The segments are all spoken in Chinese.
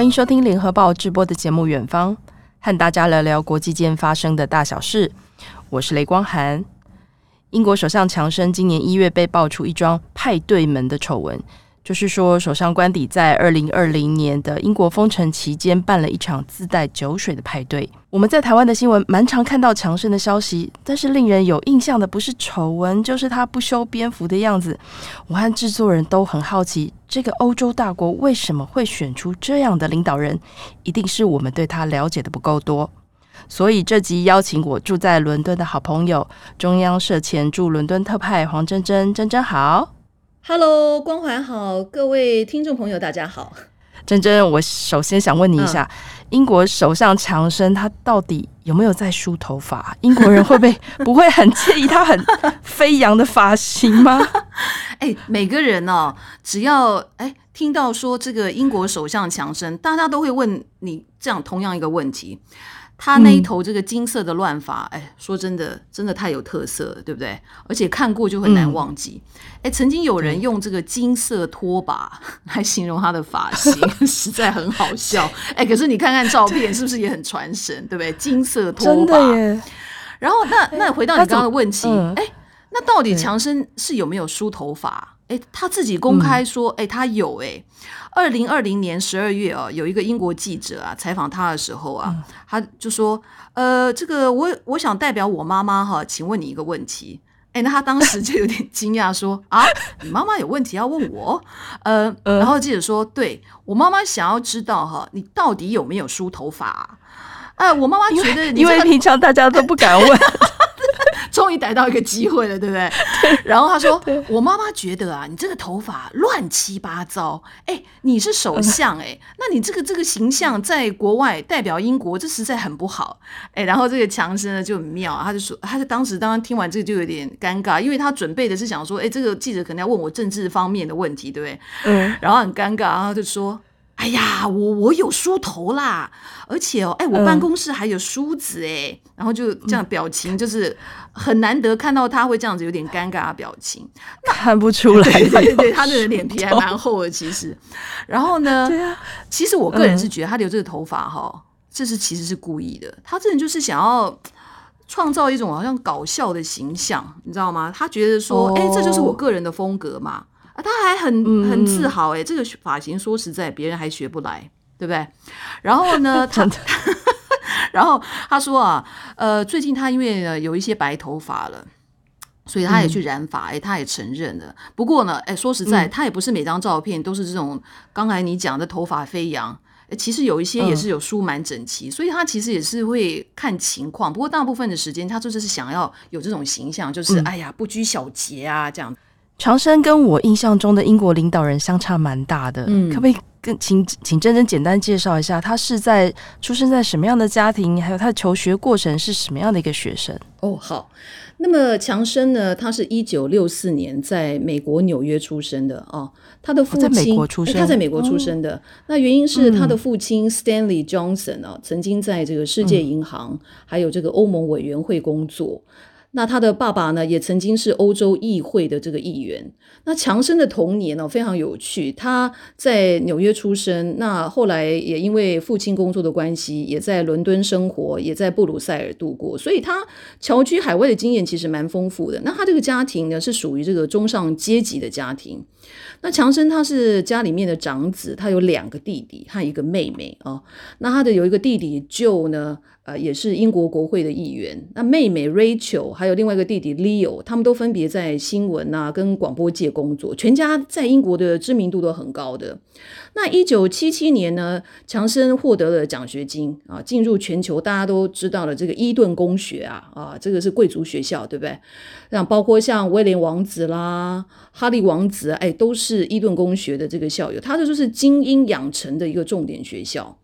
欢迎收听联合报直播的节目《远方》，和大家聊聊国际间发生的大小事。我是雷光涵。英国首相强生今年一月被爆出一桩派对门的丑闻。就是说，首相官邸在二零二零年的英国封城期间办了一场自带酒水的派对。我们在台湾的新闻蛮常看到强生的消息，但是令人有印象的不是丑闻，就是他不修边幅的样子。我和制作人都很好奇，这个欧洲大国为什么会选出这样的领导人？一定是我们对他了解的不够多。所以这集邀请我住在伦敦的好朋友，中央社前驻伦敦特派黄珍珍，珍珍好。Hello，光环好，各位听众朋友，大家好。珍珍，我首先想问你一下，嗯、英国首相强生他到底有没有在梳头发？英国人会不会 不会很介意他很飞扬的发型吗？哎，每个人哦，只要哎听到说这个英国首相强生，大家都会问你这样同样一个问题。他那一头这个金色的乱发，哎、嗯，说真的，真的太有特色了，对不对？而且看过就很难忘记。哎、嗯，曾经有人用这个金色拖把 来形容他的发型，实在很好笑。哎，可是你看看照片，是不是也很传神，对不对？金色拖把。然后，那那回到你刚刚的问题，哎、嗯，那到底强生是有没有梳头发？哎，他自己公开说，哎，他有哎。二零二零年十二月啊，有一个英国记者啊采访他的时候啊，他就说，呃，这个我我想代表我妈妈哈，请问你一个问题。哎，那他当时就有点惊讶，说啊，你妈妈有问题要问我？呃，然后记者说，对，我妈妈想要知道哈，你到底有没有梳头发？呃，我妈妈觉得你、这个，因为平常大家都不敢问。终于逮到一个机会了，对不对？对，然后他说：“我妈妈觉得啊，你这个头发乱七八糟。哎，你是首相哎，那你这个这个形象在国外代表英国，这实在很不好。哎，然后这个强生呢就很妙，他就说，他就当时当然听完这个就有点尴尬，因为他准备的是想说，哎，这个记者可能要问我政治方面的问题，对不对？嗯，然后很尴尬，然后就说。”哎呀，我我有梳头啦，而且哦，哎，我办公室还有梳子哎，嗯、然后就这样表情，就是很难得看到他会这样子有点尴尬的表情，看不出来，对对对，他的脸皮还蛮厚的其实。然后呢，对啊，其实我个人是觉得他留这个头发哈，嗯、这是其实是故意的，他这人就是想要创造一种好像搞笑的形象，你知道吗？他觉得说，哎、哦，这就是我个人的风格嘛。他还很很自豪哎，这个发型说实在，别人还学不来，对不对？然后呢，他，然后他说啊，呃，最近他因为有一些白头发了，所以他也去染发，哎，他也承认了。不过呢，哎，说实在，他也不是每张照片都是这种刚才你讲的头发飞扬，其实有一些也是有梳蛮整齐，所以他其实也是会看情况。不过大部分的时间，他就是想要有这种形象，就是哎呀，不拘小节啊，这样。强生跟我印象中的英国领导人相差蛮大的，嗯，可不可以跟请请珍珍简单介绍一下，他是在出生在什么样的家庭，还有他的求学过程是什么样的一个学生？哦，好，那么强生呢，他是一九六四年在美国纽约出生的哦，他的父亲、哦、在美国出生，他在美国出生的，哦、那原因是他的父亲 Stanley Johnson 啊，嗯、曾经在这个世界银行、嗯、还有这个欧盟委员会工作。那他的爸爸呢，也曾经是欧洲议会的这个议员。那强生的童年呢，非常有趣。他在纽约出生，那后来也因为父亲工作的关系，也在伦敦生活，也在布鲁塞尔度过。所以他侨居海外的经验其实蛮丰富的。那他这个家庭呢，是属于这个中上阶级的家庭。那强生他是家里面的长子，他有两个弟弟和一个妹妹啊。那他的有一个弟弟就呢，呃，也是英国国会的议员。那妹妹 Rachel 还有另外一个弟弟 Leo，他们都分别在新闻啊跟广播界工作，全家在英国的知名度都很高的。那一九七七年呢，强生获得了奖学金啊，进入全球大家都知道的这个伊顿公学啊啊，这个是贵族学校，对不对？像包括像威廉王子啦、哈利王子，哎，都是伊顿公学的这个校友，他这就是精英养成的一个重点学校。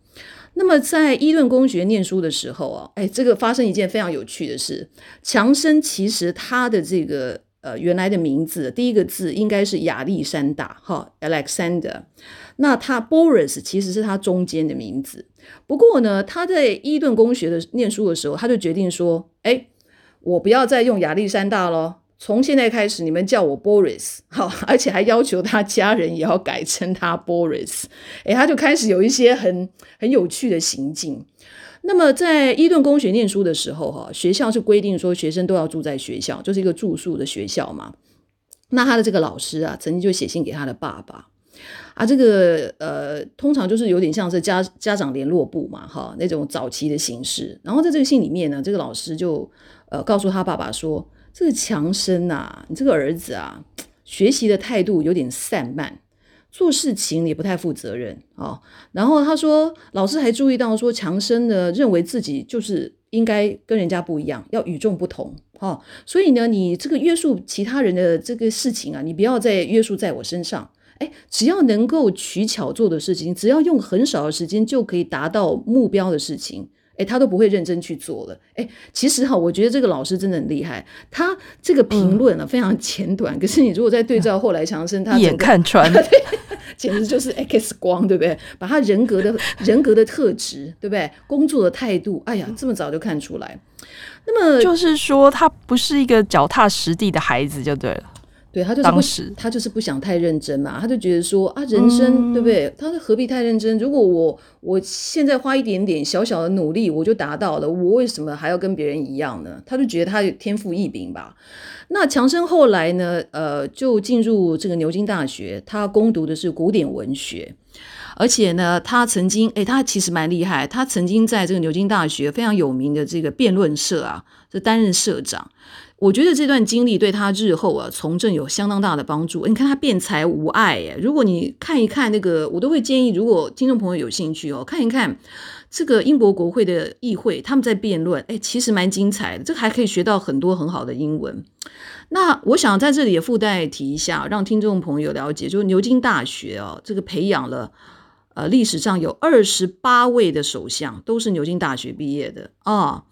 那么在伊顿公学念书的时候啊，哎，这个发生一件非常有趣的事。强生其实他的这个呃原来的名字第一个字应该是亚历山大哈，Alexander。那他 Boris 其实是他中间的名字。不过呢，他在伊顿公学的念书的时候，他就决定说，哎，我不要再用亚历山大了，从现在开始，你们叫我 Boris，好，而且还要求他家人也要改称他 Boris。哎，他就开始有一些很很有趣的行径。那么在伊顿公学念书的时候，哈，学校是规定说学生都要住在学校，就是一个住宿的学校嘛。那他的这个老师啊，曾经就写信给他的爸爸啊，这个呃，通常就是有点像是家家长联络部嘛，哈，那种早期的形式。然后在这个信里面呢，这个老师就呃告诉他爸爸说，这个强生啊，你这个儿子啊，学习的态度有点散漫。做事情也不太负责任啊、哦，然后他说，老师还注意到说，强生呢认为自己就是应该跟人家不一样，要与众不同啊、哦，所以呢，你这个约束其他人的这个事情啊，你不要再约束在我身上，哎，只要能够取巧做的事情，只要用很少的时间就可以达到目标的事情。诶，他都不会认真去做了。诶，其实哈，我觉得这个老师真的很厉害。他这个评论啊，非常简短，嗯。可是你如果再对照后来强生，他一眼看穿，对，简直就是 X 光，对不对？把他人格的人格的特质，对不对？工作的态度，哎呀，这么早就看出来。那么就是说，他不是一个脚踏实地的孩子，就对了。对，他就是不，他就是不想太认真嘛，他就觉得说啊，人生、嗯、对不对？他说何必太认真？如果我我现在花一点点小小的努力，我就达到了，我为什么还要跟别人一样呢？他就觉得他有天赋异禀吧。那强生后来呢？呃，就进入这个牛津大学，他攻读的是古典文学，而且呢，他曾经诶，他其实蛮厉害，他曾经在这个牛津大学非常有名的这个辩论社啊，就担任社长。我觉得这段经历对他日后啊从政有相当大的帮助。你看他辩才无碍耶，如果你看一看那个，我都会建议，如果听众朋友有兴趣哦，看一看这个英国国会的议会，他们在辩论，哎，其实蛮精彩的，这个还可以学到很多很好的英文。那我想在这里也附带提一下，让听众朋友了解，就是牛津大学哦，这个培养了呃历史上有二十八位的首相都是牛津大学毕业的啊。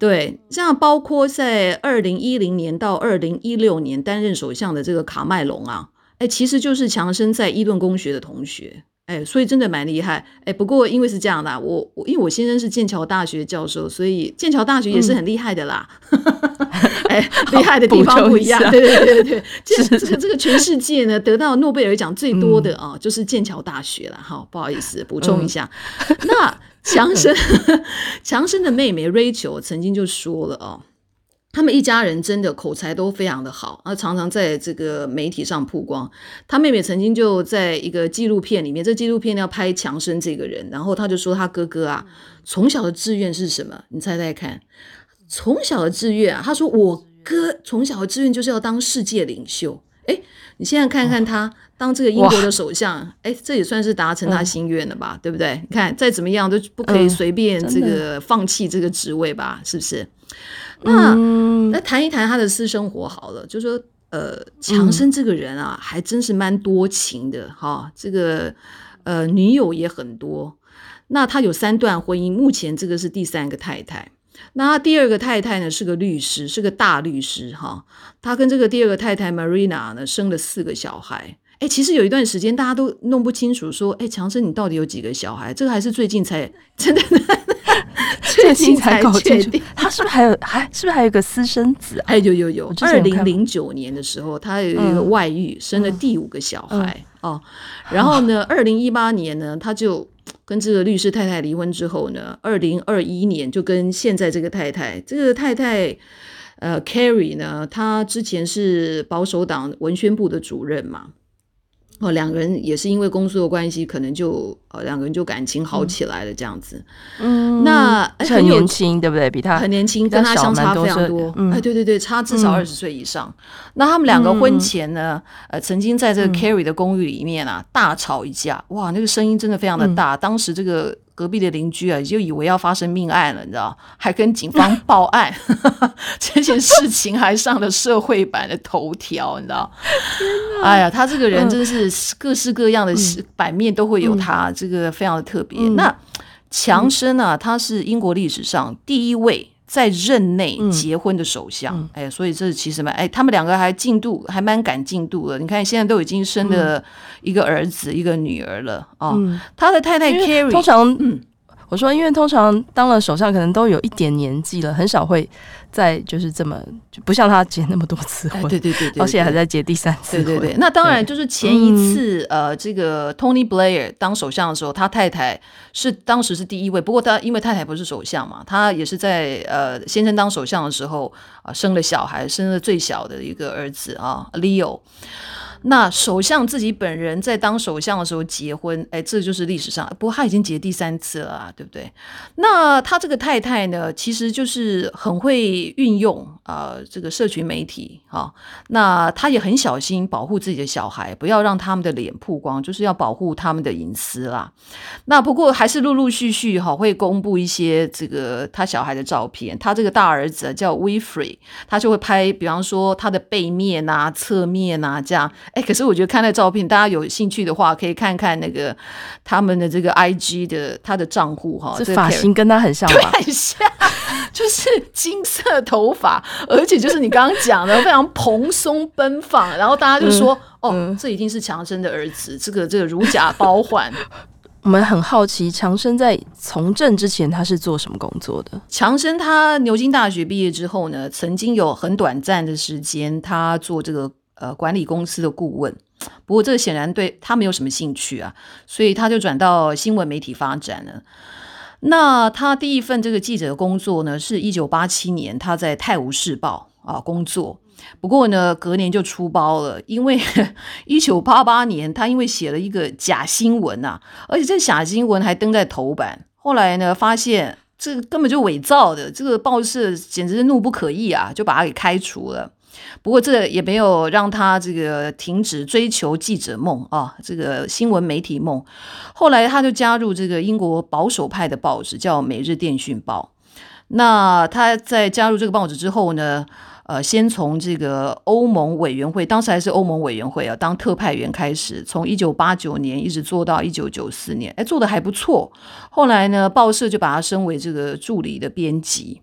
对，像包括在二零一零年到二零一六年担任首相的这个卡麦隆啊，哎，其实就是强生在伊顿公学的同学，哎，所以真的蛮厉害，哎，不过因为是这样的，我我因为我先生是剑桥大学教授，所以剑桥大学也是很厉害的啦，哎、嗯，厉害的地方不一样，对对对对，这 这个这个全世界呢得到诺贝尔奖最多的啊，就是剑桥大学了，好，不好意思，补充一下，嗯、那。强生，强生的妹妹 Rachel 曾经就说了哦，他们一家人真的口才都非常的好，啊，常常在这个媒体上曝光。他妹妹曾经就在一个纪录片里面，这纪录片要拍强生这个人，然后他就说他哥哥啊，从小的志愿是什么？你猜猜看，从小的志愿啊，他说我哥从小的志愿就是要当世界领袖。诶，你现在看看他。当这个英国的首相，哎，这也算是达成他心愿了吧，嗯、对不对？你看，再怎么样都不可以随便这个放弃这个职位吧，嗯、是不是？那、嗯、那谈一谈他的私生活好了，就说，呃，强生这个人啊，嗯、还真是蛮多情的哈、哦，这个呃，女友也很多。那他有三段婚姻，目前这个是第三个太太。那他第二个太太呢，是个律师，是个大律师哈。他跟这个第二个太太 Marina 呢，生了四个小孩。哎，其实有一段时间大家都弄不清楚，说，哎，强生你到底有几个小孩？这个还是最近才真的，最近才搞清楚。他是不是还有还是不是还有一个私生子啊？哎，有有有。二零零九年的时候，他有一个外遇，嗯、生了第五个小孩、嗯、哦。然后呢，二零一八年呢，他就跟这个律师太太离婚之后呢，二零二一年就跟现在这个太太，这个太太呃 Carrie 呢，她之前是保守党文宣部的主任嘛。哦，两个人也是因为工作的关系，可能就呃两个人就感情好起来了这样子。嗯，那很年轻，对不对？比他很年轻，跟他相差非常多。嗯、哎，对对对，差至少二十岁以上。嗯、那他们两个婚前呢，呃，曾经在这个 Carrie 的公寓里面啊、嗯、大吵一架，哇，那个声音真的非常的大。嗯、当时这个。隔壁的邻居啊，就以为要发生命案了，你知道，还跟警方报案，这件事情还上了社会版的头条，你知道？哎呀，他这个人真是各式各样的版面都会有他，嗯、这个非常的特别。嗯、那强生啊，他是英国历史上第一位。在任内结婚的首相，嗯、哎，所以这其实蛮哎，他们两个还进度还蛮赶进度的。你看现在都已经生了一个儿子，嗯、一个女儿了啊。他的太太 Carrie 通常，嗯，我说，因为通常当了首相，可能都有一点年纪了，很少会再就是这么就不像他结那么多次婚，对对对对，而且还在结第三次婚。对对对，那当然就是前一次呃，这个 Tony Blair 当首相的时候，他太太是当时是第一位，不过他因为太太不是首相嘛，他也是在呃先生当首相的时候啊生了小孩，生了最小的一个儿子啊 Leo。那首相自己本人在当首相的时候结婚，哎，这就是历史上。不过他已经结第三次了啊，对不对？那他这个太太呢，其实就是很会运用啊、这个社群媒体啊。那他也很小心保护自己的小孩，不要让他们的脸曝光，就是要保护他们的隐私啦。那不过还是陆陆续续哈会公布一些这个他小孩的照片。他这个大儿子叫 Winfrey，他就会拍，比方说他的背面啊、侧面啊这样。哎，可是我觉得看那照片，大家有兴趣的话，可以看看那个他们的这个 I G 的他的账户哈，这发型跟他很像吧？很像，就是金色头发，而且就是你刚刚讲的非常蓬松奔放，然后大家就说、嗯、哦，这一定是强生的儿子，这个这个如假包换。我们很好奇，强生在从政之前他是做什么工作的？强生他牛津大学毕业之后呢，曾经有很短暂的时间，他做这个。呃，管理公司的顾问，不过这显然对他没有什么兴趣啊，所以他就转到新闻媒体发展了。那他第一份这个记者的工作呢，是一九八七年他在《泰晤士报》啊工作。不过呢，隔年就出包了，因为 一九八八年他因为写了一个假新闻啊，而且这假新闻还登在头版。后来呢，发现这根本就伪造的，这个报社简直是怒不可遏啊，就把他给开除了。不过这也没有让他这个停止追求记者梦啊，这个新闻媒体梦。后来他就加入这个英国保守派的报纸，叫《每日电讯报》。那他在加入这个报纸之后呢，呃，先从这个欧盟委员会，当时还是欧盟委员会啊，当特派员开始，从一九八九年一直做到一九九四年，哎，做得还不错。后来呢，报社就把他升为这个助理的编辑。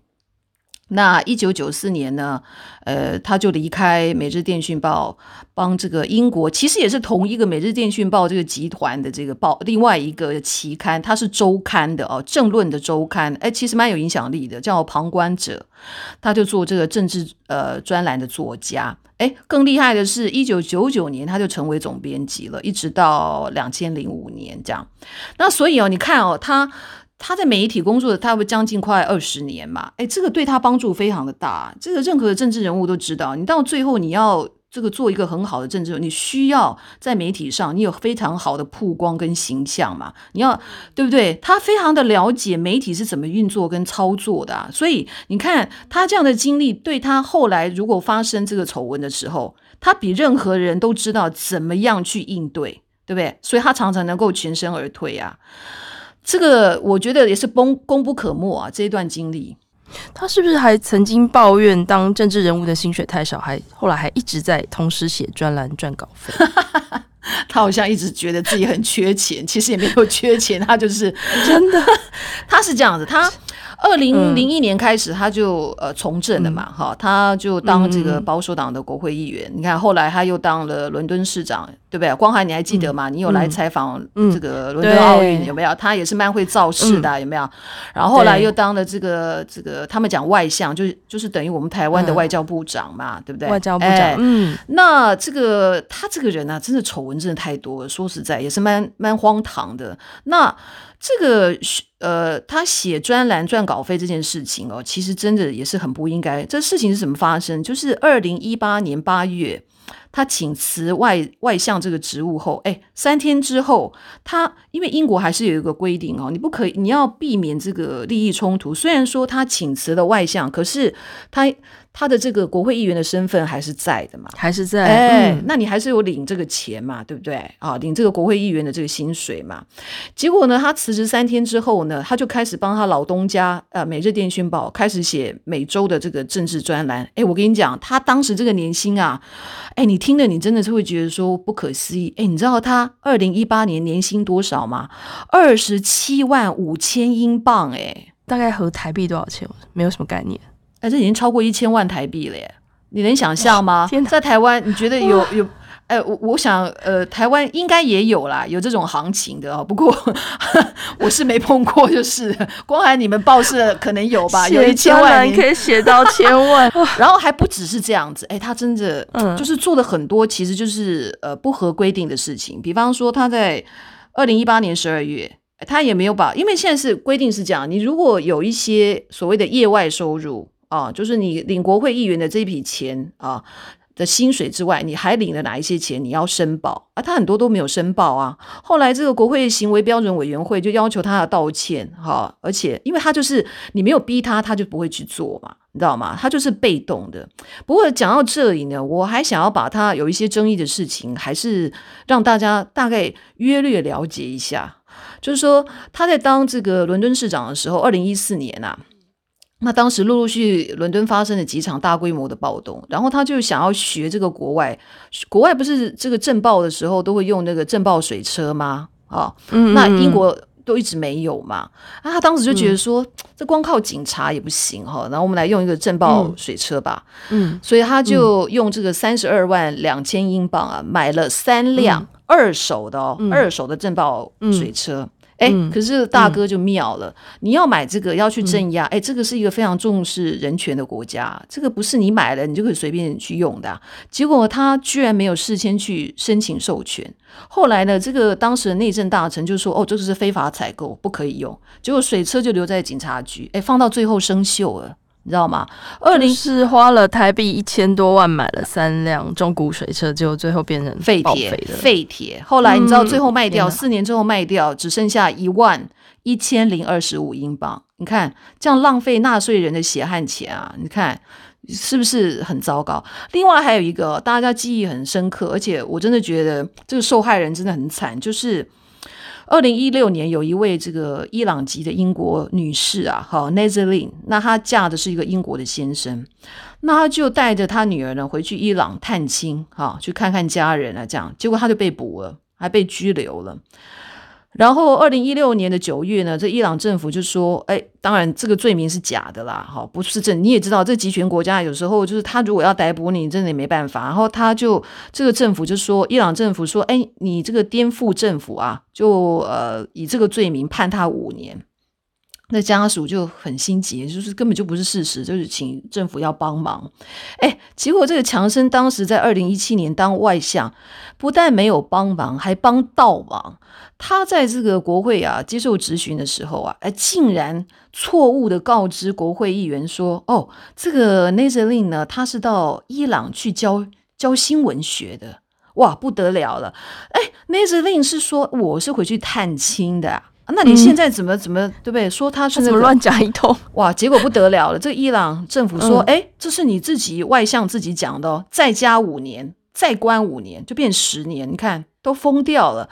那一九九四年呢，呃，他就离开《每日电讯报》，帮这个英国，其实也是同一个《每日电讯报》这个集团的这个报，另外一个期刊，它是周刊的哦，政论的周刊，哎，其实蛮有影响力的，叫《旁观者》，他就做这个政治呃专栏的作家。哎，更厉害的是，一九九九年他就成为总编辑了，一直到两千零五年这样。那所以哦，你看哦，他。他在媒体工作的，他会将近快二十年嘛？哎，这个对他帮助非常的大。这个任何的政治人物都知道，你到最后你要这个做一个很好的政治人物，你需要在媒体上你有非常好的曝光跟形象嘛？你要对不对？他非常的了解媒体是怎么运作跟操作的，所以你看他这样的经历，对他后来如果发生这个丑闻的时候，他比任何人都知道怎么样去应对，对不对？所以他常常能够全身而退啊。这个我觉得也是功功不可没啊！这一段经历，他是不是还曾经抱怨当政治人物的薪水太少，还后来还一直在同时写专栏赚稿费？他好像一直觉得自己很缺钱，其实也没有缺钱，他就是真的，他是这样子，他。二零零一年开始，他就呃从政了嘛，哈、嗯，他就当这个保守党的国会议员。嗯、你看，后来他又当了伦敦市长，对不对？光海，你还记得吗？嗯、你有来采访这个伦敦奥运有没有？他也是蛮会造势的，有没有？嗯、然后后来又当了这个这个，他们讲外相，就是就是等于我们台湾的外交部长嘛，嗯、对不对？外交部长，哎、嗯，那这个他这个人呢、啊，真的丑闻真的太多了，说实在也是蛮蛮荒唐的。那。这个呃，他写专栏赚稿费这件事情哦，其实真的也是很不应该。这事情是怎么发生？就是二零一八年八月，他请辞外外相这个职务后，哎，三天之后，他因为英国还是有一个规定哦，你不可以，你要避免这个利益冲突。虽然说他请辞了外相，可是他。他的这个国会议员的身份还是在的嘛？还是在？哎，嗯、那你还是有领这个钱嘛？对不对？啊，领这个国会议员的这个薪水嘛？结果呢，他辞职三天之后呢，他就开始帮他老东家呃《每日电讯报》开始写每周的这个政治专栏。哎，我跟你讲，他当时这个年薪啊，哎，你听了你真的是会觉得说不可思议。哎，你知道他二零一八年年薪多少吗？二十七万五千英镑，哎，大概合台币多少钱？没有什么概念。哎，这已经超过一千万台币了耶！你能想象吗？在台湾，你觉得有有哎，我我想，呃，台湾应该也有啦，有这种行情的哦。不过 我是没碰过，就是光喊你们报社可能有吧，有一千万可以写到千万，然后还不只是这样子，哎，他真的就是做了很多，其实就是呃不合规定的事情。比方说，他在二零一八年十二月，他也没有把，因为现在是规定是这样，你如果有一些所谓的业外收入啊，就是你领国会议员的这一笔钱啊。的薪水之外，你还领了哪一些钱？你要申报啊？他很多都没有申报啊。后来这个国会行为标准委员会就要求他道歉，哈，而且因为他就是你没有逼他，他就不会去做嘛，你知道吗？他就是被动的。不过讲到这里呢，我还想要把他有一些争议的事情，还是让大家大概约略了解一下。就是说他在当这个伦敦市长的时候，二零一四年啊。那当时陆陆续续伦敦发生了几场大规模的暴动，然后他就想要学这个国外，国外不是这个镇暴的时候都会用那个镇暴水车吗？啊、嗯，那英国都一直没有嘛。啊他当时就觉得说，嗯、这光靠警察也不行哈，然后我们来用一个镇暴水车吧。嗯，所以他就用这个三十二万两千英镑啊，买了三辆二手的哦，嗯、二手的镇暴水车。嗯哎，可是大哥就妙了，嗯、你要买这个要去镇压，哎、嗯，这个是一个非常重视人权的国家，这个不是你买了你就可以随便去用的、啊。结果他居然没有事先去申请授权，后来呢，这个当时的内政大臣就说，哦，这个是非法采购，不可以用。结果水车就留在警察局，哎，放到最后生锈了。你知道吗？二零是花了台币一千多万买了三辆中古水车，结果最后变成废铁。废铁。后来你知道最后卖掉，四、嗯、年之后卖掉，只剩下一万一千零二十五英镑。你看这样浪费纳税人的血汗钱啊！你看是不是很糟糕？另外还有一个大家记忆很深刻，而且我真的觉得这个受害人真的很惨，就是。二零一六年，有一位这个伊朗籍的英国女士啊，好 Nazanin，那她嫁的是一个英国的先生，那她就带着她女儿呢回去伊朗探亲，哈，去看看家人啊，这样，结果她就被捕了，还被拘留了。然后，二零一六年的九月呢，这伊朗政府就说：“哎，当然这个罪名是假的啦，哈，不是真。你也知道，这集权国家有时候就是他如果要逮捕你，真的也没办法。然后他就这个政府就说，伊朗政府说：哎，你这个颠覆政府啊，就呃以这个罪名判他五年。”那家属就很心急，就是根本就不是事实，就是请政府要帮忙。哎，结果这个强生当时在二零一七年当外相，不但没有帮忙，还帮倒忙。他在这个国会啊接受质询的时候啊，哎，竟然错误的告知国会议员说：“哦，这个 Nazanin 呢，他是到伊朗去教教新闻学的。”哇，不得了了！哎，Nazanin 是说我是回去探亲的。那你现在怎么怎么、嗯、对不对？说他是、怎么乱讲一通？哇，结果不得了了！这个伊朗政府说：“哎、嗯，这是你自己外向自己讲的哦，再加五年，再关五年，就变十年。你看都疯掉了。”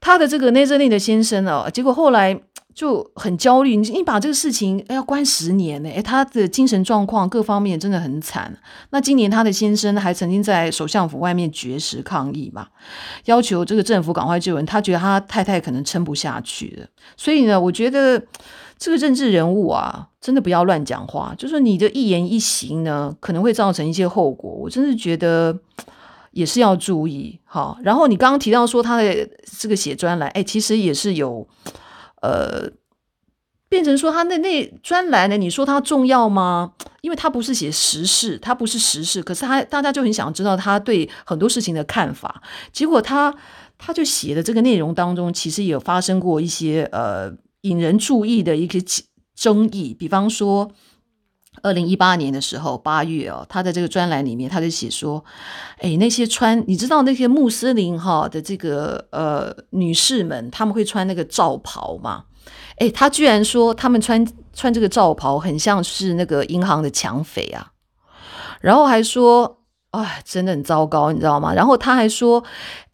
他的这个内政令的先生哦，结果后来。就很焦虑，你你把这个事情要关十年呢？诶，他的精神状况各方面真的很惨。那今年他的先生还曾经在首相府外面绝食抗议嘛，要求这个政府赶快救人。他觉得他太太可能撑不下去了。所以呢，我觉得这个政治人物啊，真的不要乱讲话，就是你的一言一行呢，可能会造成一些后果。我真的觉得也是要注意。好，然后你刚刚提到说他的这个写专栏，诶，其实也是有。呃，变成说他那那专栏呢？你说它重要吗？因为他不是写时事，他不是时事，可是他大家就很想知道他对很多事情的看法。结果他他就写的这个内容当中，其实也有发生过一些呃引人注意的一些争议。比方说，二零一八年的时候八月哦，他在这个专栏里面，他就写说，哎，那些穿你知道那些穆斯林哈的这个呃女士们，他们会穿那个罩袍嘛？哎，他居然说他们穿穿这个罩袍很像是那个银行的抢匪啊，然后还说。哎，真的很糟糕，你知道吗？然后他还说，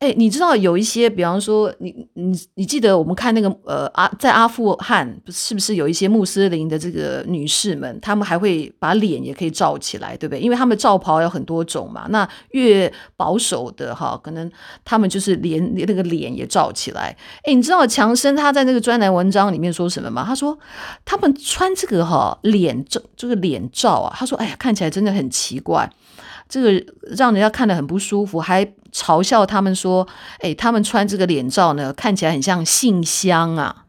哎，你知道有一些，比方说，你你你记得我们看那个呃阿在阿富汗，是不是有一些穆斯林的这个女士们，她们还会把脸也可以罩起来，对不对？因为他们罩袍有很多种嘛。那越保守的哈，可能他们就是连那个脸也罩起来。哎，你知道强生他在那个专栏文章里面说什么吗？他说他们穿这个哈脸罩这个脸罩啊，他说哎呀，看起来真的很奇怪。这个让人家看得很不舒服，还嘲笑他们说：“哎，他们穿这个脸罩呢，看起来很像信箱啊，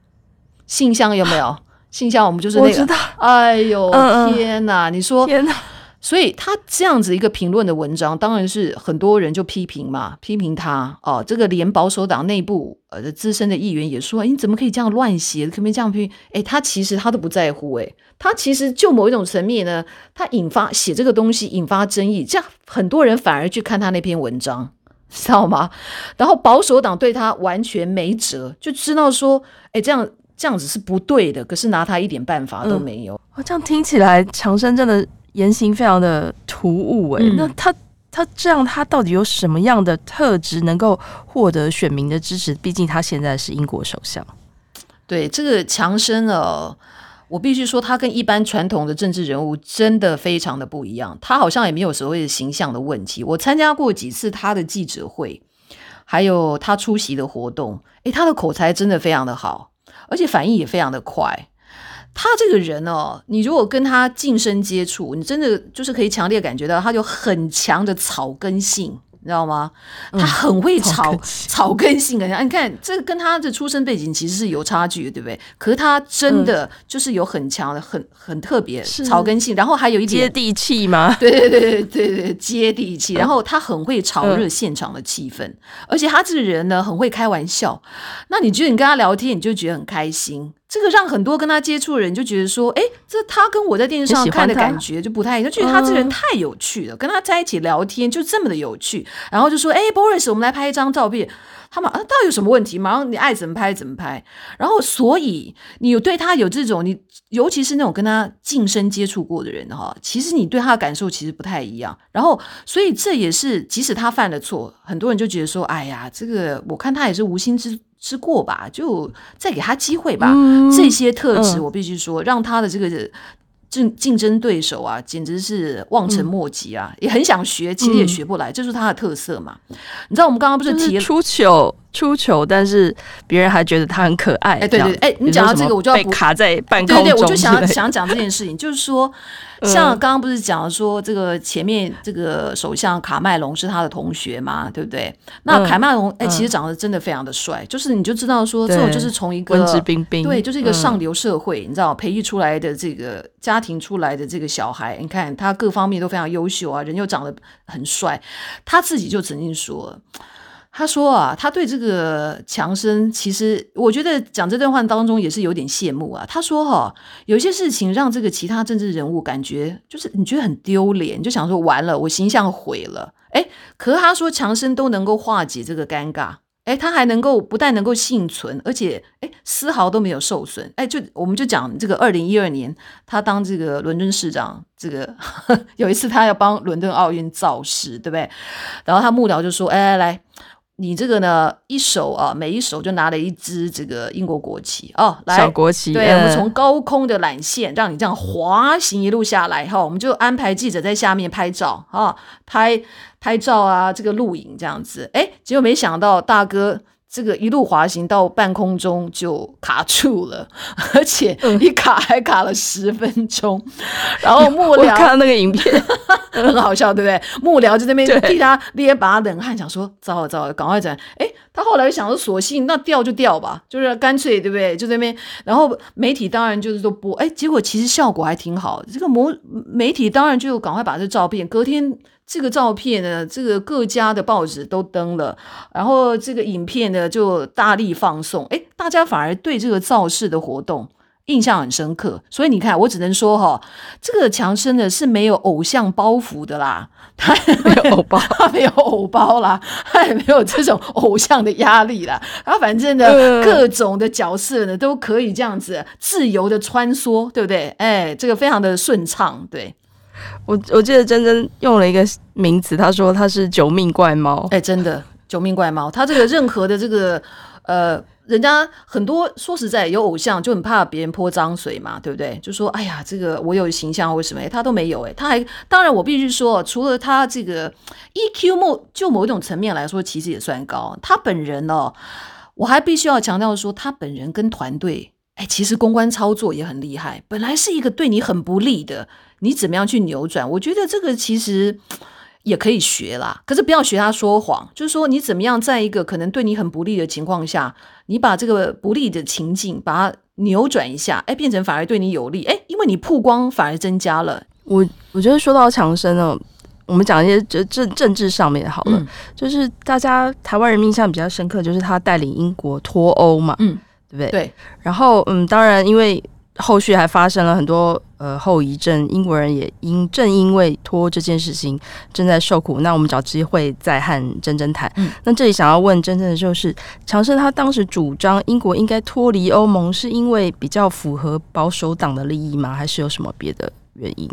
信箱有没有？信箱我们就是那个。”我知道。哎呦，嗯、天哪！你说，天哪！所以他这样子一个评论的文章，当然是很多人就批评嘛，批评他哦。这个连保守党内部呃的资深的议员也说：“你怎么可以这样乱写？可不可以这样批评？”哎，他其实他都不在乎。哎，他其实就某一种层面呢，他引发写这个东西引发争议，这样很多人反而去看他那篇文章，知道吗？然后保守党对他完全没辙，就知道说：“哎，这样这样子是不对的。”可是拿他一点办法都没有。哦、嗯，这样听起来，强生真的。言行非常的突兀哎、欸，嗯、那他他这样，他到底有什么样的特质能够获得选民的支持？毕竟他现在是英国首相。对这个强生哦，我必须说，他跟一般传统的政治人物真的非常的不一样。他好像也没有所谓的形象的问题。我参加过几次他的记者会，还有他出席的活动，诶，他的口才真的非常的好，而且反应也非常的快。他这个人哦，你如果跟他近身接触，你真的就是可以强烈感觉到，他有很强的草根性。你知道吗？他很会草、嗯、草根性的，你看这个跟他的出生背景其实是有差距的，对不对？可是他真的就是有很强的、很很特别草根性，然后还有一点接地气吗？对对对对对对，接地气。然后他很会炒热现场的气氛，嗯、而且他这个人呢很会开玩笑。那你觉得你跟他聊天，你就觉得很开心。这个让很多跟他接触的人就觉得说，哎，这他跟我在电视上看的感觉就不太一样，就觉得他这个人太有趣了，跟他在一起聊天就这么的有趣。然后就说，哎，Boris，我们来拍一张照片。他们啊，到底有什么问题？马上你爱怎么拍怎么拍。然后，所以你有对他有这种，你尤其是那种跟他近身接触过的人哈，其实你对他的感受其实不太一样。然后，所以这也是，即使他犯了错，很多人就觉得说，哎呀，这个我看他也是无心之。之过吧，就再给他机会吧。嗯、这些特质，我必须说，嗯、让他的这个竞竞争对手啊，简直是望尘莫及啊！嗯、也很想学，其实也学不来，这、嗯、是他的特色嘛。你知道我们刚刚不是提了出糗？出糗，但是别人还觉得他很可爱。哎，对对，哎，你讲到这个，我就要被卡在半空中。对对，我就想想讲这件事情，就是说，像刚刚不是讲说，这个前面这个首相卡麦隆是他的同学嘛，对不对？那卡麦隆哎，其实长得真的非常的帅，就是你就知道说，这种就是从一个文质彬彬，对，就是一个上流社会，你知道培育出来的这个家庭出来的这个小孩，你看他各方面都非常优秀啊，人又长得很帅，他自己就曾经说。他说啊，他对这个强生，其实我觉得讲这段话当中也是有点羡慕啊。他说哈、有些事情让这个其他政治人物感觉就是你觉得很丢脸，就想说完了，我形象毁了。诶，可是他说强生都能够化解这个尴尬，诶，他还能够不但能够幸存，而且诶丝毫都没有受损。诶，就我们就讲这个二零一二年他当这个伦敦市长，这个 有一次他要帮伦敦奥运造势，对不对？然后他幕僚就说，哎来来。你这个呢，一手啊，每一手就拿了一支这个英国国旗哦，来小国旗。对，我们从高空的缆线让你这样滑行一路下来哈，我们就安排记者在下面拍照啊，拍拍照啊，这个录影这样子。哎，结果没想到大哥。这个一路滑行到半空中就卡住了，而且一卡还卡了十分钟。然后幕僚看到那个影片 很好笑，对不对？幕僚就在那边替他捏把冷汗，想说糟了糟了，赶快转。哎，他后来想说，索性那掉就掉吧，就是干脆对不对？就在那边，然后媒体当然就是都播，哎，结果其实效果还挺好。这个媒媒体当然就赶快把这照片隔天。这个照片呢，这个各家的报纸都登了，然后这个影片呢就大力放送，诶，大家反而对这个造势的活动印象很深刻。所以你看，我只能说哈，这个强生呢是没有偶像包袱的啦，他没有偶包，他没有偶包啦，他也没有这种偶像的压力啦。然后反正呢，各种的角色呢都可以这样子自由的穿梭，对不对？哎，这个非常的顺畅，对。我我记得珍珍用了一个名词，他说他是九命怪猫。哎，真的九命怪猫。他这个任何的这个呃，人家很多说实在有偶像就很怕别人泼脏水嘛，对不对？就说哎呀，这个我有形象，为什么？哎，他都没有哎，他还当然我必须说，除了他这个 EQ 某就某一种层面来说，其实也算高。他本人哦，我还必须要强调说，他本人跟团队哎，其实公关操作也很厉害。本来是一个对你很不利的。你怎么样去扭转？我觉得这个其实也可以学啦，可是不要学他说谎。就是说，你怎么样在一个可能对你很不利的情况下，你把这个不利的情境把它扭转一下，哎，变成反而对你有利，哎，因为你曝光反而增加了。我我觉得说到强生呢，我们讲一些政政政治上面好了，嗯、就是大家台湾人印象比较深刻，就是他带领英国脱欧嘛，嗯，对不对？对。然后嗯，当然因为。后续还发生了很多呃后遗症，英国人也因正因为脱这件事情正在受苦。那我们找机会再和珍珍谈。嗯、那这里想要问珍珍的就是，强生他当时主张英国应该脱离欧盟，是因为比较符合保守党的利益吗？还是有什么别的原因？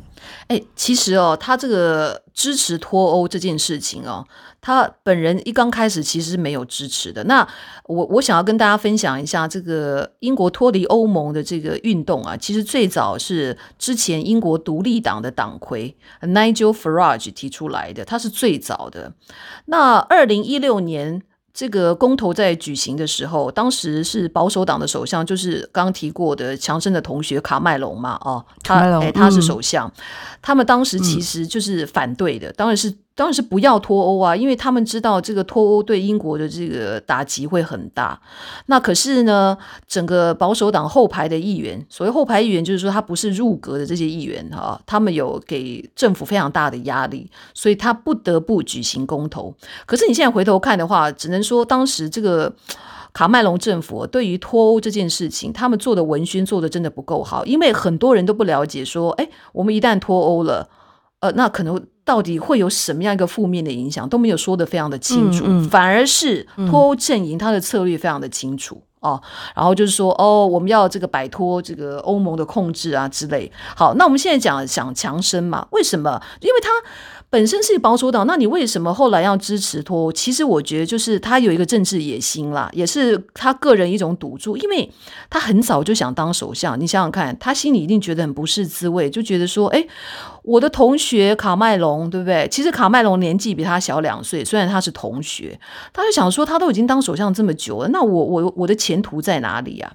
哎，其实哦，他这个支持脱欧这件事情哦。他本人一刚开始其实没有支持的。那我我想要跟大家分享一下这个英国脱离欧盟的这个运动啊，其实最早是之前英国独立党的党魁 Nigel Farage 提出来的，他是最早的。那二零一六年。这个公投在举行的时候，当时是保守党的首相，就是刚提过的强生的同学卡麦隆嘛，哦，他哎他是首相，嗯、他们当时其实就是反对的，嗯、当然是。当然是不要脱欧啊，因为他们知道这个脱欧对英国的这个打击会很大。那可是呢，整个保守党后排的议员，所谓后排议员，就是说他不是入阁的这些议员哈，他们有给政府非常大的压力，所以他不得不举行公投。可是你现在回头看的话，只能说当时这个卡麦隆政府对于脱欧这件事情，他们做的文宣做的真的不够好，因为很多人都不了解说，哎，我们一旦脱欧了，呃，那可能。到底会有什么样一个负面的影响都没有说的非常的清楚，嗯嗯、反而是脱欧阵营他的策略非常的清楚、嗯、哦，然后就是说哦，我们要这个摆脱这个欧盟的控制啊之类。好，那我们现在讲想强生嘛，为什么？因为他。本身是保守党，那你为什么后来要支持脱欧？其实我觉得就是他有一个政治野心啦，也是他个人一种赌注，因为他很早就想当首相。你想想看，他心里一定觉得很不是滋味，就觉得说，哎，我的同学卡麦隆，对不对？其实卡麦隆年纪比他小两岁，虽然他是同学，他就想说，他都已经当首相这么久了，那我我我的前途在哪里呀？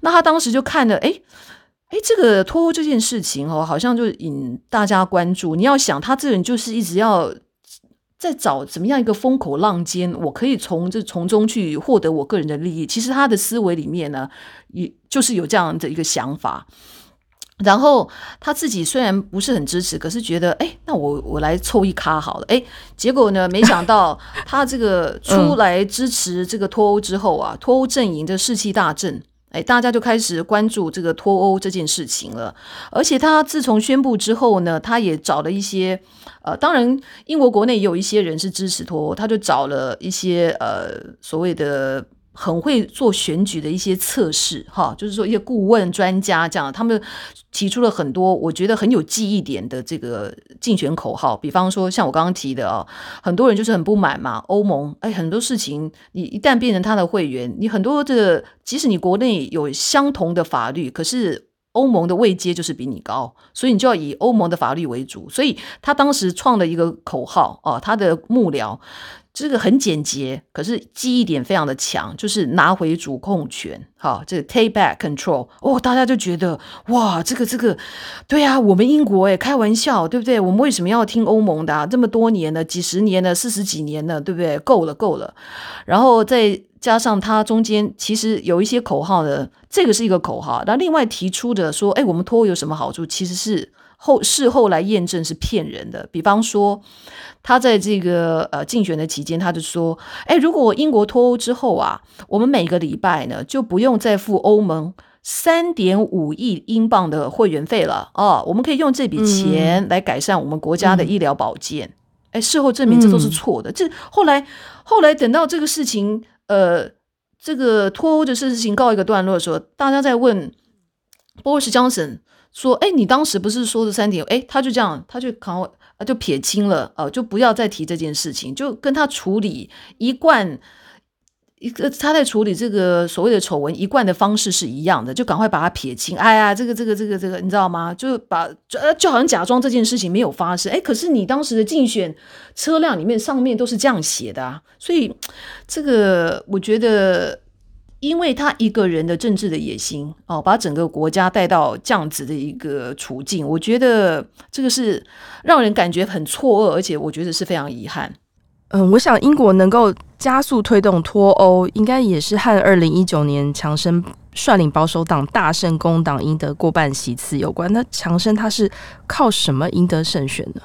那他当时就看着，哎。哎，这个脱欧这件事情哦，好像就引大家关注。你要想，他这个人就是一直要在找怎么样一个风口浪尖，我可以从这从中去获得我个人的利益。其实他的思维里面呢，也就是有这样的一个想法。然后他自己虽然不是很支持，可是觉得，哎，那我我来凑一咖好了。哎，结果呢，没想到他这个出来支持这个脱欧之后啊，脱欧阵营的士气大振。哎，大家就开始关注这个脱欧这件事情了。而且他自从宣布之后呢，他也找了一些，呃，当然英国国内也有一些人是支持脱欧，他就找了一些呃所谓的。很会做选举的一些测试，哈，就是说一些顾问专家这样，他们提出了很多我觉得很有记忆点的这个竞选口号，比方说像我刚刚提的啊，很多人就是很不满嘛，欧盟，哎，很多事情你一旦变成他的会员，你很多的即使你国内有相同的法律，可是欧盟的位阶就是比你高，所以你就要以欧盟的法律为主，所以他当时创了一个口号啊，他的幕僚。这个很简洁，可是记忆点非常的强，就是拿回主控权，好，这个 take back control，哦，大家就觉得哇，这个这个，对啊，我们英国诶，开玩笑，对不对？我们为什么要听欧盟的啊？这么多年了，几十年了，四十几年了，对不对？够了，够了。然后再加上它中间其实有一些口号的，这个是一个口号，那另外提出的说，哎，我们脱欧有什么好处？其实是。后事后来验证是骗人的。比方说，他在这个呃竞选的期间，他就说：“哎，如果英国脱欧之后啊，我们每个礼拜呢就不用再付欧盟三点五亿英镑的会员费了哦，我们可以用这笔钱来改善我们国家的医疗保健。”哎、嗯，事后证明这都是错的。嗯、这后来后来等到这个事情呃这个脱欧的事情告一个段落的时候，大家在问 Boris Johnson。说，哎，你当时不是说的三点？哎，他就这样，他就扛，就撇清了，呃，就不要再提这件事情，就跟他处理一贯一个他在处理这个所谓的丑闻一贯的方式是一样的，就赶快把它撇清。哎呀，这个这个这个这个，你知道吗？就把就就好像假装这件事情没有发生。哎，可是你当时的竞选车辆里面上面都是这样写的啊，所以这个我觉得。因为他一个人的政治的野心哦，把整个国家带到这样子的一个处境，我觉得这个是让人感觉很错愕，而且我觉得是非常遗憾。嗯，我想英国能够加速推动脱欧，应该也是和二零一九年强生率领保守党大胜工党赢得过半席次有关。那强生他是靠什么赢得胜选呢？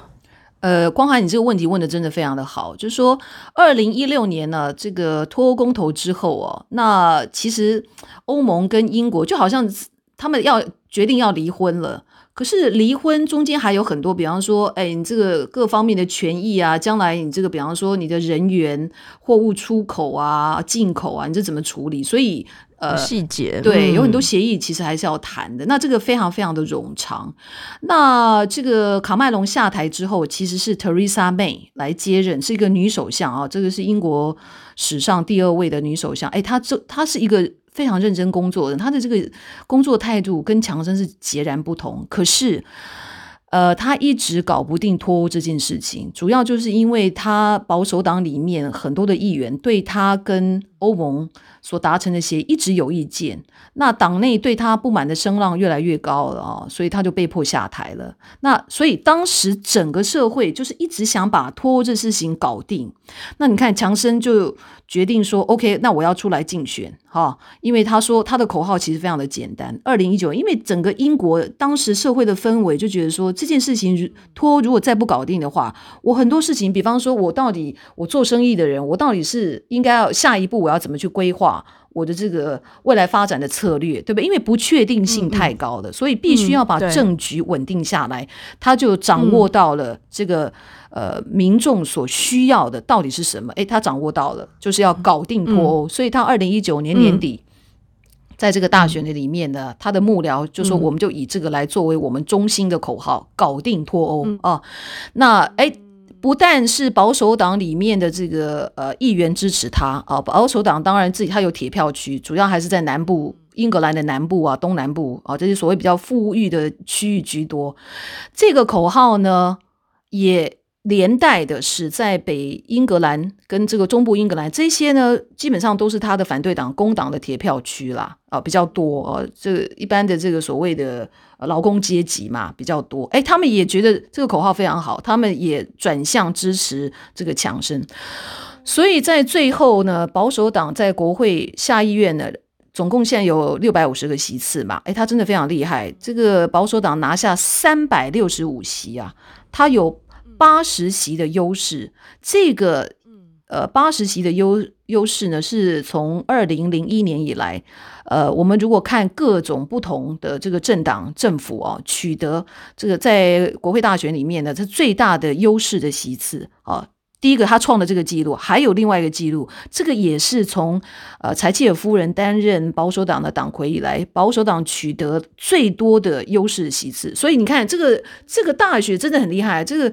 呃，光涵，你这个问题问的真的非常的好。就是说，二零一六年呢，这个脱欧公投之后哦，那其实欧盟跟英国就好像他们要决定要离婚了。可是离婚中间还有很多，比方说，哎，你这个各方面的权益啊，将来你这个，比方说你的人员、货物出口啊、进口啊，你这怎么处理？所以。呃，细节对，有很多协议其实还是要谈的。嗯、那这个非常非常的冗长。那这个卡麦隆下台之后，其实是 Theresa May 来接任，是一个女首相啊。这个是英国史上第二位的女首相。哎，她这她是一个非常认真工作的人，她的这个工作态度跟强生是截然不同。可是，呃，她一直搞不定脱欧这件事情，主要就是因为她保守党里面很多的议员对她跟欧盟。所达成的协议一直有意见，那党内对他不满的声浪越来越高了啊，所以他就被迫下台了。那所以当时整个社会就是一直想把脱欧这事情搞定。那你看强生就决定说：“OK，那我要出来竞选。”哈，因为他说他的口号其实非常的简单。二零一九，因为整个英国当时社会的氛围就觉得说这件事情脱欧如果再不搞定的话，我很多事情，比方说我到底我做生意的人，我到底是应该要下一步我要怎么去规划。我的这个未来发展的策略，对不对？因为不确定性太高了，嗯、所以必须要把政局稳定下来。嗯、他就掌握到了这个、嗯、呃民众所需要的到底是什么？诶，他掌握到了，就是要搞定脱欧。嗯、所以他二零一九年年底，嗯、在这个大选的里面呢，他的幕僚就说：“我们就以这个来作为我们中心的口号，搞定脱欧、嗯、啊。”那诶。不但是保守党里面的这个呃议员支持他啊，保守党当然自己他有铁票区，主要还是在南部英格兰的南部啊、东南部啊，这些所谓比较富裕的区域居多。这个口号呢，也连带的是在北英格兰跟这个中部英格兰这些呢，基本上都是他的反对党工党的铁票区啦啊，比较多啊，这个一般的这个所谓的。劳工阶级嘛比较多，诶，他们也觉得这个口号非常好，他们也转向支持这个强生，所以在最后呢，保守党在国会下议院呢，总共现在有六百五十个席次嘛，诶，他真的非常厉害，这个保守党拿下三百六十五席啊，他有八十席的优势，这个。呃，八十席的优优势呢，是从二零零一年以来，呃，我们如果看各种不同的这个政党政府哦，取得这个在国会大选里面呢，它最大的优势的席次啊。第一个，他创的这个记录，还有另外一个记录，这个也是从呃柴契尔夫人担任保守党的党魁以来，保守党取得最多的优势的席次。所以你看，这个这个大选真的很厉害，这个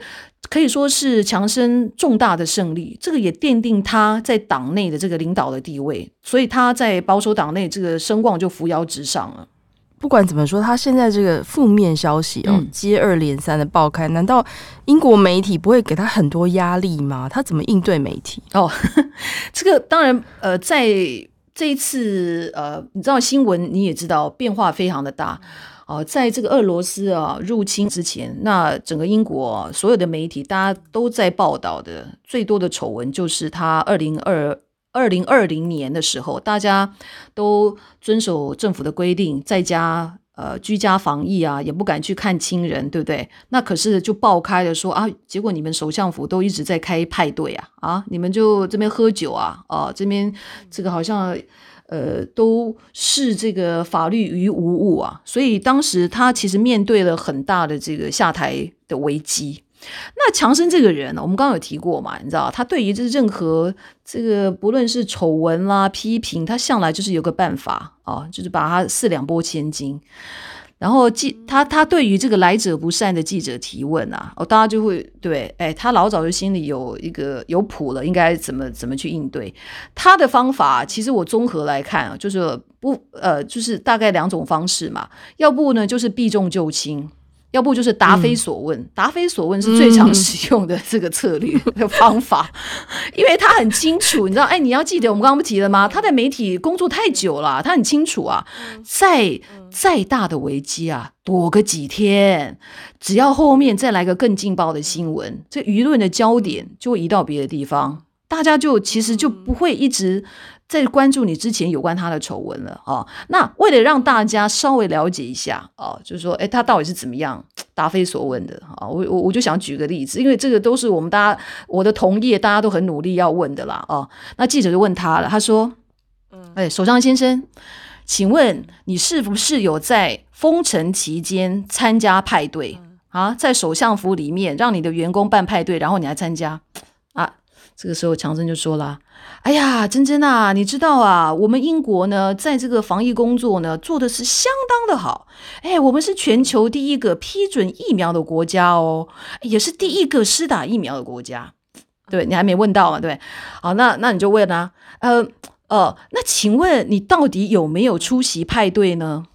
可以说是强生重大的胜利，这个也奠定他在党内的这个领导的地位，所以他在保守党内这个声望就扶摇直上了。不管怎么说，他现在这个负面消息哦，嗯、接二连三的爆开，难道英国媒体不会给他很多压力吗？他怎么应对媒体？哦，这个当然，呃，在这一次，呃，你知道新闻你也知道变化非常的大哦、呃，在这个俄罗斯啊入侵之前，那整个英国、啊、所有的媒体大家都在报道的最多的丑闻就是他二零二。二零二零年的时候，大家都遵守政府的规定，在家呃居家防疫啊，也不敢去看亲人，对不对？那可是就爆开了说啊，结果你们首相府都一直在开派对啊，啊，你们就这边喝酒啊，啊，这边这个好像呃都视这个法律于无物啊，所以当时他其实面对了很大的这个下台的危机。那强生这个人呢，我们刚刚有提过嘛，你知道，他对于这任何这个不论是丑闻啦、批评，他向来就是有个办法啊，就是把他四两拨千斤。然后记他他对于这个来者不善的记者提问啊，哦，大家就会对，哎，他老早就心里有一个有谱了，应该怎么怎么去应对。他的方法其实我综合来看啊，就是不呃，就是大概两种方式嘛，要不呢就是避重就轻。要不就是答非所问。嗯、答非所问是最常使用的这个策略 的方法，嗯、因为他很清楚，你知道，哎，你要记得我们刚刚不提了吗？他在媒体工作太久了，他很清楚啊，再再大的危机啊，躲个几天，只要后面再来个更劲爆的新闻，这舆论的焦点就会移到别的地方，大家就其实就不会一直。在关注你之前有关他的丑闻了啊、哦，那为了让大家稍微了解一下啊、哦，就是说，哎，他到底是怎么样答非所问的啊、哦？我我我就想举个例子，因为这个都是我们大家我的同业，大家都很努力要问的啦哦，那记者就问他了，他说，嗯哎，首相先生，请问你是不是有在封城期间参加派对啊？在首相府里面让你的员工办派对，然后你还参加啊？这个时候强生就说了。哎呀，珍珍啊，你知道啊，我们英国呢，在这个防疫工作呢，做的是相当的好。哎，我们是全球第一个批准疫苗的国家哦，也是第一个施打疫苗的国家。对，你还没问到嘛？对，好，那那你就问啊，呃呃，那请问你到底有没有出席派对呢？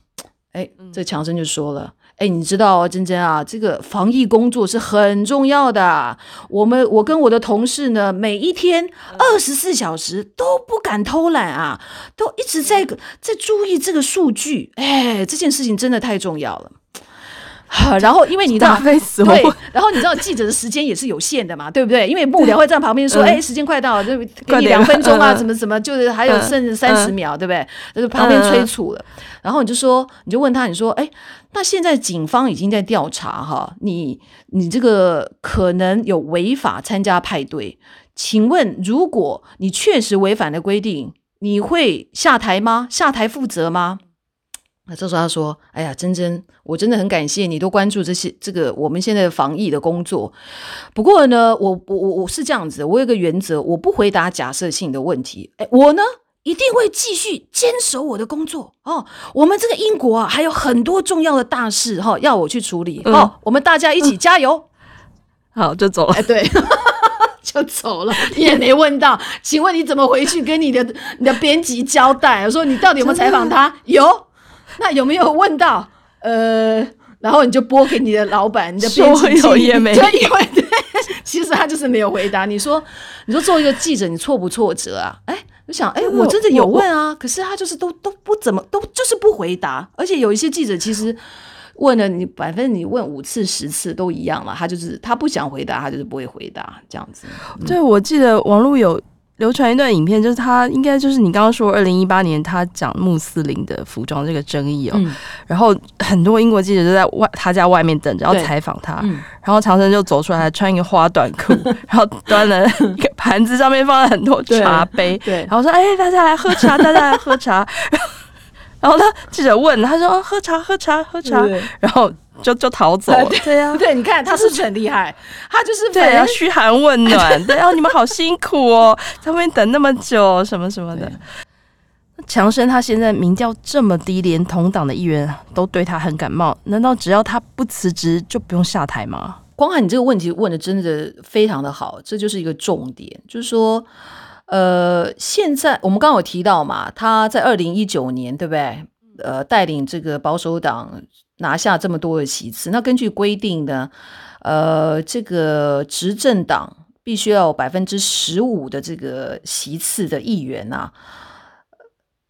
哎，这强生就说了。哎，你知道啊，珍珍啊，这个防疫工作是很重要的。我们我跟我的同事呢，每一天二十四小时都不敢偷懒啊，都一直在在注意这个数据。哎，这件事情真的太重要了。然后，因为你知道，对，然后你知道记者的时间也是有限的嘛，对不对？因为幕僚会在旁边说：“哎，时间快到了，就给你两分钟啊，怎么怎么，就是还有剩三十秒，对不对？”就是旁边催促了。然后你就说，你就问他，你说：“哎，那现在警方已经在调查哈，你你这个可能有违法参加派对，请问如果你确实违反了规定，你会下台吗？下台负责吗？”那这时候他说：“哎呀，珍珍，我真的很感谢你都关注这些这个我们现在的防疫的工作。不过呢，我我我我是这样子，我有个原则，我不回答假设性的问题。哎，我呢一定会继续坚守我的工作哦。我们这个英国啊，还有很多重要的大事哈、哦，要我去处理。好、嗯哦，我们大家一起加油。嗯、好，就走了。哎，对，就走了。你也没问到，请问你怎么回去跟你的你的编辑交代？我说你到底有没有采访他？有。” 那有没有问到？呃，然后你就拨给你的老板，你的编辑说有也没有，因为 对，其实他就是没有回答。你说，你说作为一个记者，你挫不挫折啊？哎，我想，哎，我真的有问啊，可是他就是都都不怎么，都就是不回答。而且有一些记者其实问了你，反正你问五次十次都一样了，他就是他不想回答，他就是不会回答这样子。嗯、对，我记得网络有。流传一段影片，就是他应该就是你刚刚说，二零一八年他讲穆斯林的服装这个争议哦，嗯、然后很多英国记者就在外他家外面等着要采访他，嗯、然后长生就走出来，穿一个花短裤，然后端了一个盘子，上面放了很多茶杯，对，对然后说：“哎，大家来喝茶，大家来喝茶。”然后他记者问，他说：“喝茶，喝茶，喝茶。”然后。就就逃走了，对呀，对，你看他是不是很厉害？他就是对，要嘘寒问暖，对，然后你们好辛苦哦，在外面等那么久，什么什么的。强生他现在民调这么低，连同党的议员都对他很感冒，难道只要他不辞职就不用下台吗？光汉，你这个问题问的真的非常的好，这就是一个重点，就是说，呃，现在我们刚刚有提到嘛，他在二零一九年，对不对？呃，带领这个保守党。拿下这么多的席次，那根据规定呢，呃，这个执政党必须要有百分之十五的这个席次的议员啊，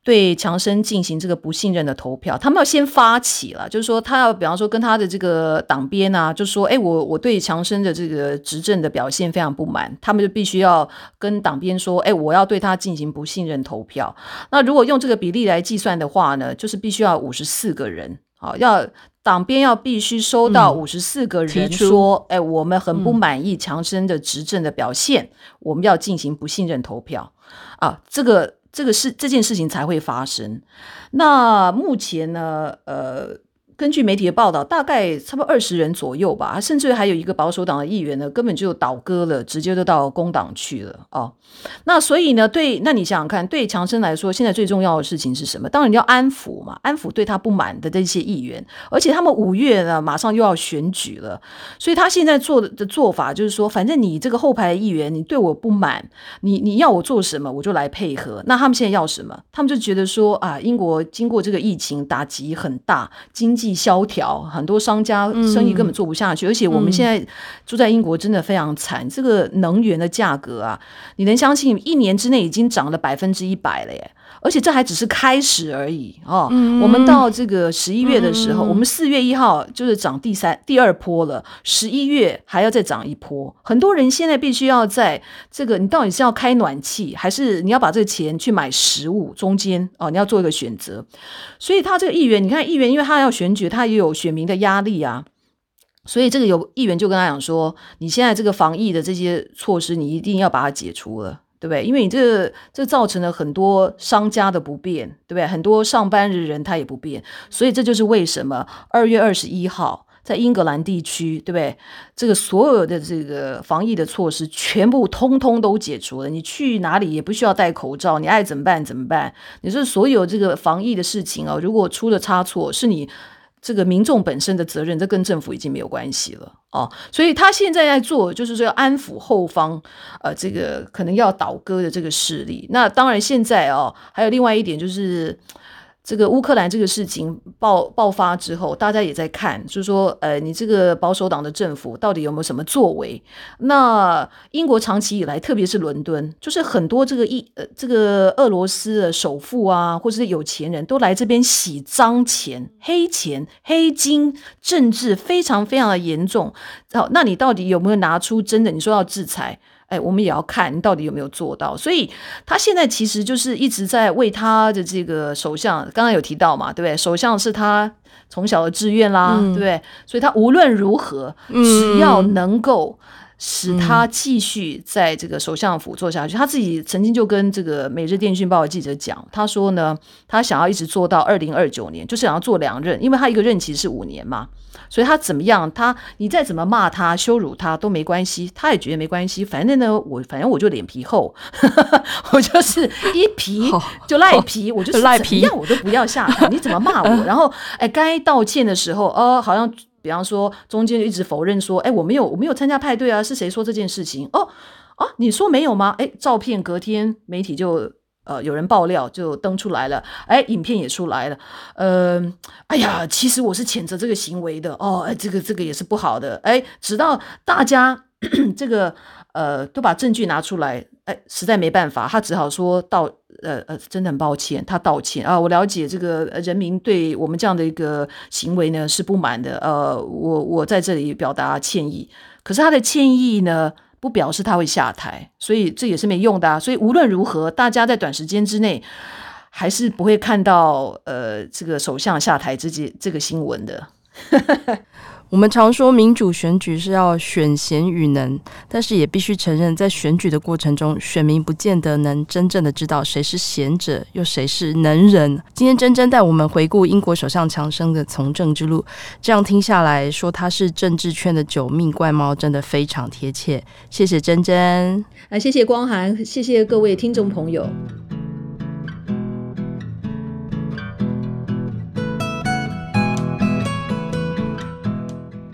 对强生进行这个不信任的投票。他们要先发起了，就是说他要比方说跟他的这个党鞭啊，就说，哎，我我对强生的这个执政的表现非常不满，他们就必须要跟党鞭说，哎，我要对他进行不信任投票。那如果用这个比例来计算的话呢，就是必须要五十四个人。好，要党边要必须收到五十四个人说，哎、嗯，我们很不满意强生的执政的表现，嗯、我们要进行不信任投票啊，这个这个事这件事情才会发生。那目前呢，呃。根据媒体的报道，大概差不多二十人左右吧，甚至还有一个保守党的议员呢，根本就倒戈了，直接都到工党去了哦。那所以呢，对，那你想想看，对强生来说，现在最重要的事情是什么？当然要安抚嘛，安抚对他不满的这些议员，而且他们五月呢，马上又要选举了，所以他现在做的的做法就是说，反正你这个后排的议员，你对我不满，你你要我做什么，我就来配合。那他们现在要什么？他们就觉得说啊，英国经过这个疫情打击很大，经济。济萧条，很多商家生意根本做不下去。嗯、而且我们现在住在英国，真的非常惨。嗯、这个能源的价格啊，你能相信一年之内已经涨了百分之一百了耶？而且这还只是开始而已哦。嗯、我们到这个十一月的时候，嗯、我们四月一号就是涨第三、第二波了，十一月还要再涨一波。很多人现在必须要在这个，你到底是要开暖气，还是你要把这个钱去买食物？中间哦，你要做一个选择。所以他这个议员，你看议员，因为他要选举，他也有选民的压力啊。所以这个有议员就跟他讲说：“你现在这个防疫的这些措施，你一定要把它解除了。”对不对？因为你这、这造成了很多商家的不便，对不对？很多上班的人他也不便，所以这就是为什么二月二十一号在英格兰地区，对不对？这个所有的这个防疫的措施全部通通都解除了，你去哪里也不需要戴口罩，你爱怎么办怎么办？你说所有这个防疫的事情啊，如果出了差错，是你。这个民众本身的责任，这跟政府已经没有关系了哦，所以他现在在做，就是说要安抚后方，呃，这个可能要倒戈的这个势力。那当然，现在哦，还有另外一点就是。这个乌克兰这个事情爆爆发之后，大家也在看，就是说，呃，你这个保守党的政府到底有没有什么作为？那英国长期以来，特别是伦敦，就是很多这个一呃这个俄罗斯的首富啊，或者是有钱人都来这边洗脏钱、黑钱、黑金，政治非常非常的严重。好，那你到底有没有拿出真的？你说要制裁？哎，我们也要看你到底有没有做到。所以他现在其实就是一直在为他的这个首相，刚刚有提到嘛，对不对？首相是他从小的志愿啦，嗯、对不对？所以他无论如何，只要能够使他继续在这个首相府做下去，嗯、他自己曾经就跟这个《每日电讯报》的记者讲，他说呢，他想要一直做到二零二九年，就是想要做两任，因为他一个任期是五年嘛。所以他怎么样？他你再怎么骂他、羞辱他都没关系，他也觉得没关系。反正呢，我反正我就脸皮厚，我就是一皮就赖皮，我就是 赖皮，怎样我都不要下台。你怎么骂我？然后 哎，该道歉的时候，哦，好像比方说中间就一直否认说，哎，我没有我没有参加派对啊，是谁说这件事情？哦啊，你说没有吗？哎，照片隔天媒体就。呃，有人爆料就登出来了，哎，影片也出来了，呃，哎呀，其实我是谴责这个行为的哦，哎，这个这个也是不好的，哎，直到大家 这个呃都把证据拿出来，哎，实在没办法，他只好说道，呃呃，真的很抱歉，他道歉。啊，我了解这个人民对我们这样的一个行为呢是不满的，呃，我我在这里表达歉意，可是他的歉意呢，不表示他会下台，所以这也是没用的啊。所以无论如何，大家在短时间之内还是不会看到呃这个首相下台这件这个新闻的。我们常说民主选举是要选贤与能，但是也必须承认，在选举的过程中，选民不见得能真正的知道谁是贤者，又谁是能人。今天真真带我们回顾英国首相强生的从政之路，这样听下来说他是政治圈的九命怪猫，真的非常贴切。谢谢真真，啊，谢谢光涵，谢谢各位听众朋友。